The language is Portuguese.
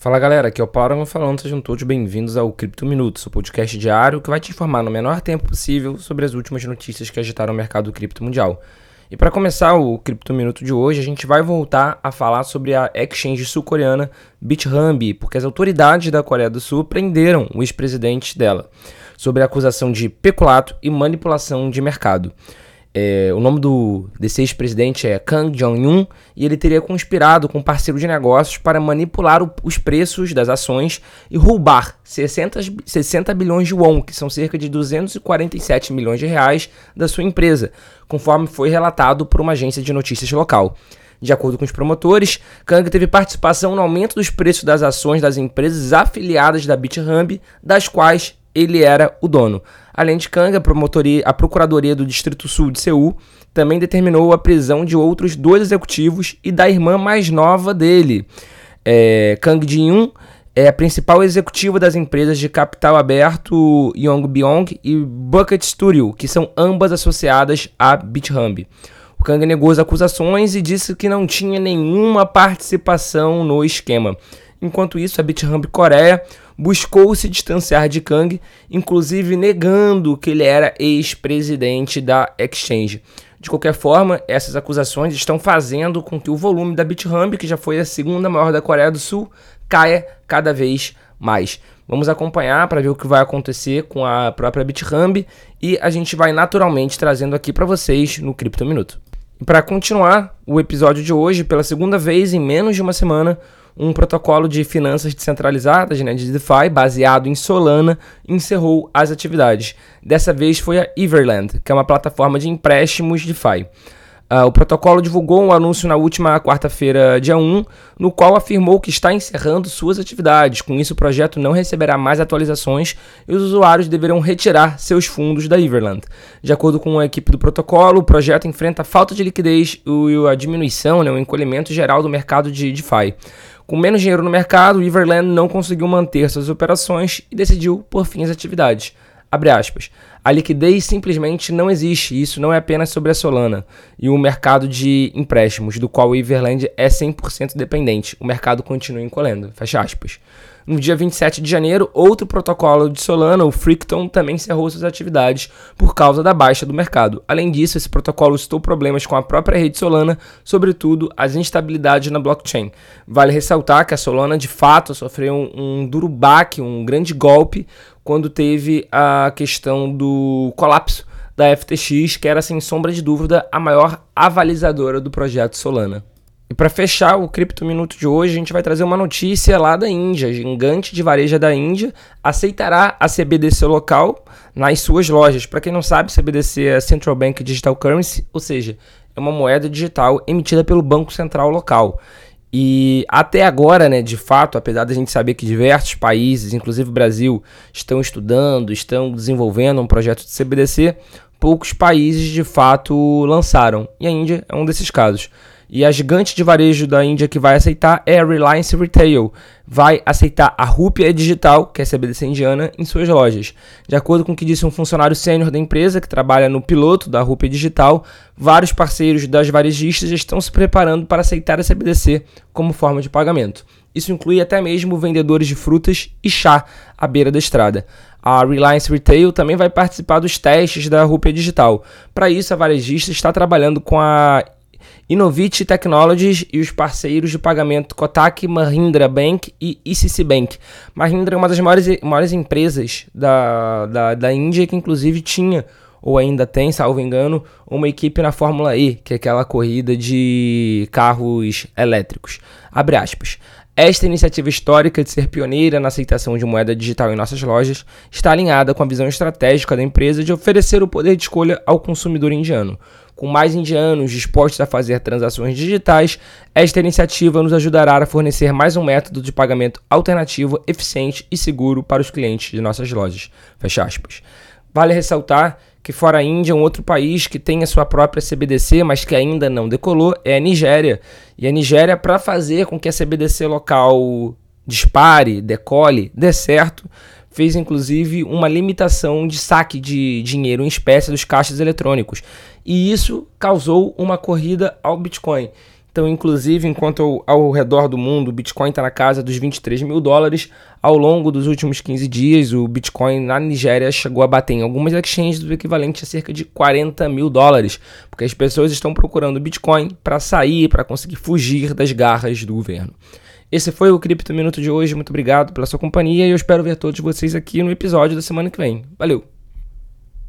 Fala galera, aqui é o Paulo falando, sejam todos bem-vindos ao Cripto Minutos, o podcast diário que vai te informar no menor tempo possível sobre as últimas notícias que agitaram o mercado cripto mundial. E para começar o Cripto Minuto de hoje, a gente vai voltar a falar sobre a exchange sul-coreana BitHumbi, porque as autoridades da Coreia do Sul prenderam o ex-presidente dela sobre a acusação de peculato e manipulação de mercado. É, o nome do, desse ex-presidente é Kang Jong-un e ele teria conspirado com um parceiro de negócios para manipular o, os preços das ações e roubar 60, 60 bilhões de won, que são cerca de 247 milhões de reais, da sua empresa, conforme foi relatado por uma agência de notícias local. De acordo com os promotores, Kang teve participação no aumento dos preços das ações das empresas afiliadas da BitHub, das quais ele era o dono. Além de Kang, a, promotoria, a Procuradoria do Distrito Sul de Seul também determinou a prisão de outros dois executivos e da irmã mais nova dele. É, Kang Jin-yoon é a principal executiva das empresas de capital aberto Yongbyong e Bucket Studio, que são ambas associadas à BitHub. O Kang negou as acusações e disse que não tinha nenhuma participação no esquema. Enquanto isso, a BitHub Coreia buscou se distanciar de Kang, inclusive negando que ele era ex-presidente da Exchange. De qualquer forma, essas acusações estão fazendo com que o volume da BitHub, que já foi a segunda maior da Coreia do Sul, caia cada vez mais. Vamos acompanhar para ver o que vai acontecer com a própria BitHub e a gente vai naturalmente trazendo aqui para vocês no Cripto Minuto. Para continuar o episódio de hoje, pela segunda vez em menos de uma semana, um protocolo de finanças descentralizadas, né, de DeFi, baseado em Solana, encerrou as atividades. Dessa vez foi a Everland, que é uma plataforma de empréstimos DeFi. Uh, o protocolo divulgou um anúncio na última quarta-feira, dia 1, no qual afirmou que está encerrando suas atividades. Com isso, o projeto não receberá mais atualizações e os usuários deverão retirar seus fundos da Everland. De acordo com a equipe do protocolo, o projeto enfrenta falta de liquidez e a diminuição, né, o encolhimento geral do mercado de DeFi. Com menos dinheiro no mercado, o Everland não conseguiu manter suas operações e decidiu por fim as atividades. Abre aspas. A liquidez simplesmente não existe, isso não é apenas sobre a Solana e o mercado de empréstimos, do qual o Everland é 100% dependente. O mercado continua encolhendo. Fecha aspas. No dia 27 de janeiro, outro protocolo de Solana, o Fricton, também encerrou suas atividades por causa da baixa do mercado. Além disso, esse protocolo citou problemas com a própria rede Solana, sobretudo as instabilidades na blockchain. Vale ressaltar que a Solana de fato sofreu um, um duro baque, um grande golpe, quando teve a questão do colapso da FTX, que era sem sombra de dúvida a maior avalizadora do projeto Solana. E para fechar o Cripto Minuto de hoje, a gente vai trazer uma notícia lá da Índia. Gigante de varejo da Índia aceitará a CBDC local nas suas lojas. Para quem não sabe, CBDC é Central Bank Digital Currency, ou seja, é uma moeda digital emitida pelo Banco Central local. E até agora, né, de fato, apesar da gente saber que diversos países, inclusive o Brasil, estão estudando, estão desenvolvendo um projeto de CBDC, poucos países de fato lançaram. E a Índia é um desses casos. E a gigante de varejo da Índia que vai aceitar é a Reliance Retail. Vai aceitar a Rupia Digital, que é a CBDC indiana, em suas lojas. De acordo com o que disse um funcionário sênior da empresa, que trabalha no piloto da Rupia Digital, vários parceiros das varejistas estão se preparando para aceitar a CBDC como forma de pagamento. Isso inclui até mesmo vendedores de frutas e chá à beira da estrada. A Reliance Retail também vai participar dos testes da Rupia Digital. Para isso, a varejista está trabalhando com a Innovit Technologies e os parceiros de pagamento Kotak, Mahindra Bank e ICC Bank. Mahindra é uma das maiores, maiores empresas da, da, da Índia que inclusive tinha ou ainda tem, salvo engano, uma equipe na Fórmula E, que é aquela corrida de carros elétricos. Abre aspas. Esta iniciativa histórica de ser pioneira na aceitação de moeda digital em nossas lojas está alinhada com a visão estratégica da empresa de oferecer o poder de escolha ao consumidor indiano. Com mais indianos dispostos a fazer transações digitais, esta iniciativa nos ajudará a fornecer mais um método de pagamento alternativo, eficiente e seguro para os clientes de nossas lojas. Fecha aspas. Vale ressaltar que fora a Índia, um outro país que tem a sua própria CBDC, mas que ainda não decolou, é a Nigéria. E a Nigéria, para fazer com que a CBDC local dispare, decole, dê certo, fez inclusive uma limitação de saque de dinheiro em espécie dos caixas eletrônicos. E isso causou uma corrida ao Bitcoin. Então, inclusive, enquanto ao, redor do mundo o Bitcoin está na casa dos 23 mil dólares, ao longo dos últimos 15 dias, o Bitcoin na Nigéria chegou a bater em algumas exchanges do equivalente a cerca de 40 mil dólares, porque as pessoas estão procurando Bitcoin para sair, para conseguir fugir das garras do governo. Esse foi o Cripto Minuto de hoje. Muito obrigado pela sua companhia e eu espero ver todos vocês aqui no episódio da semana que vem. Valeu!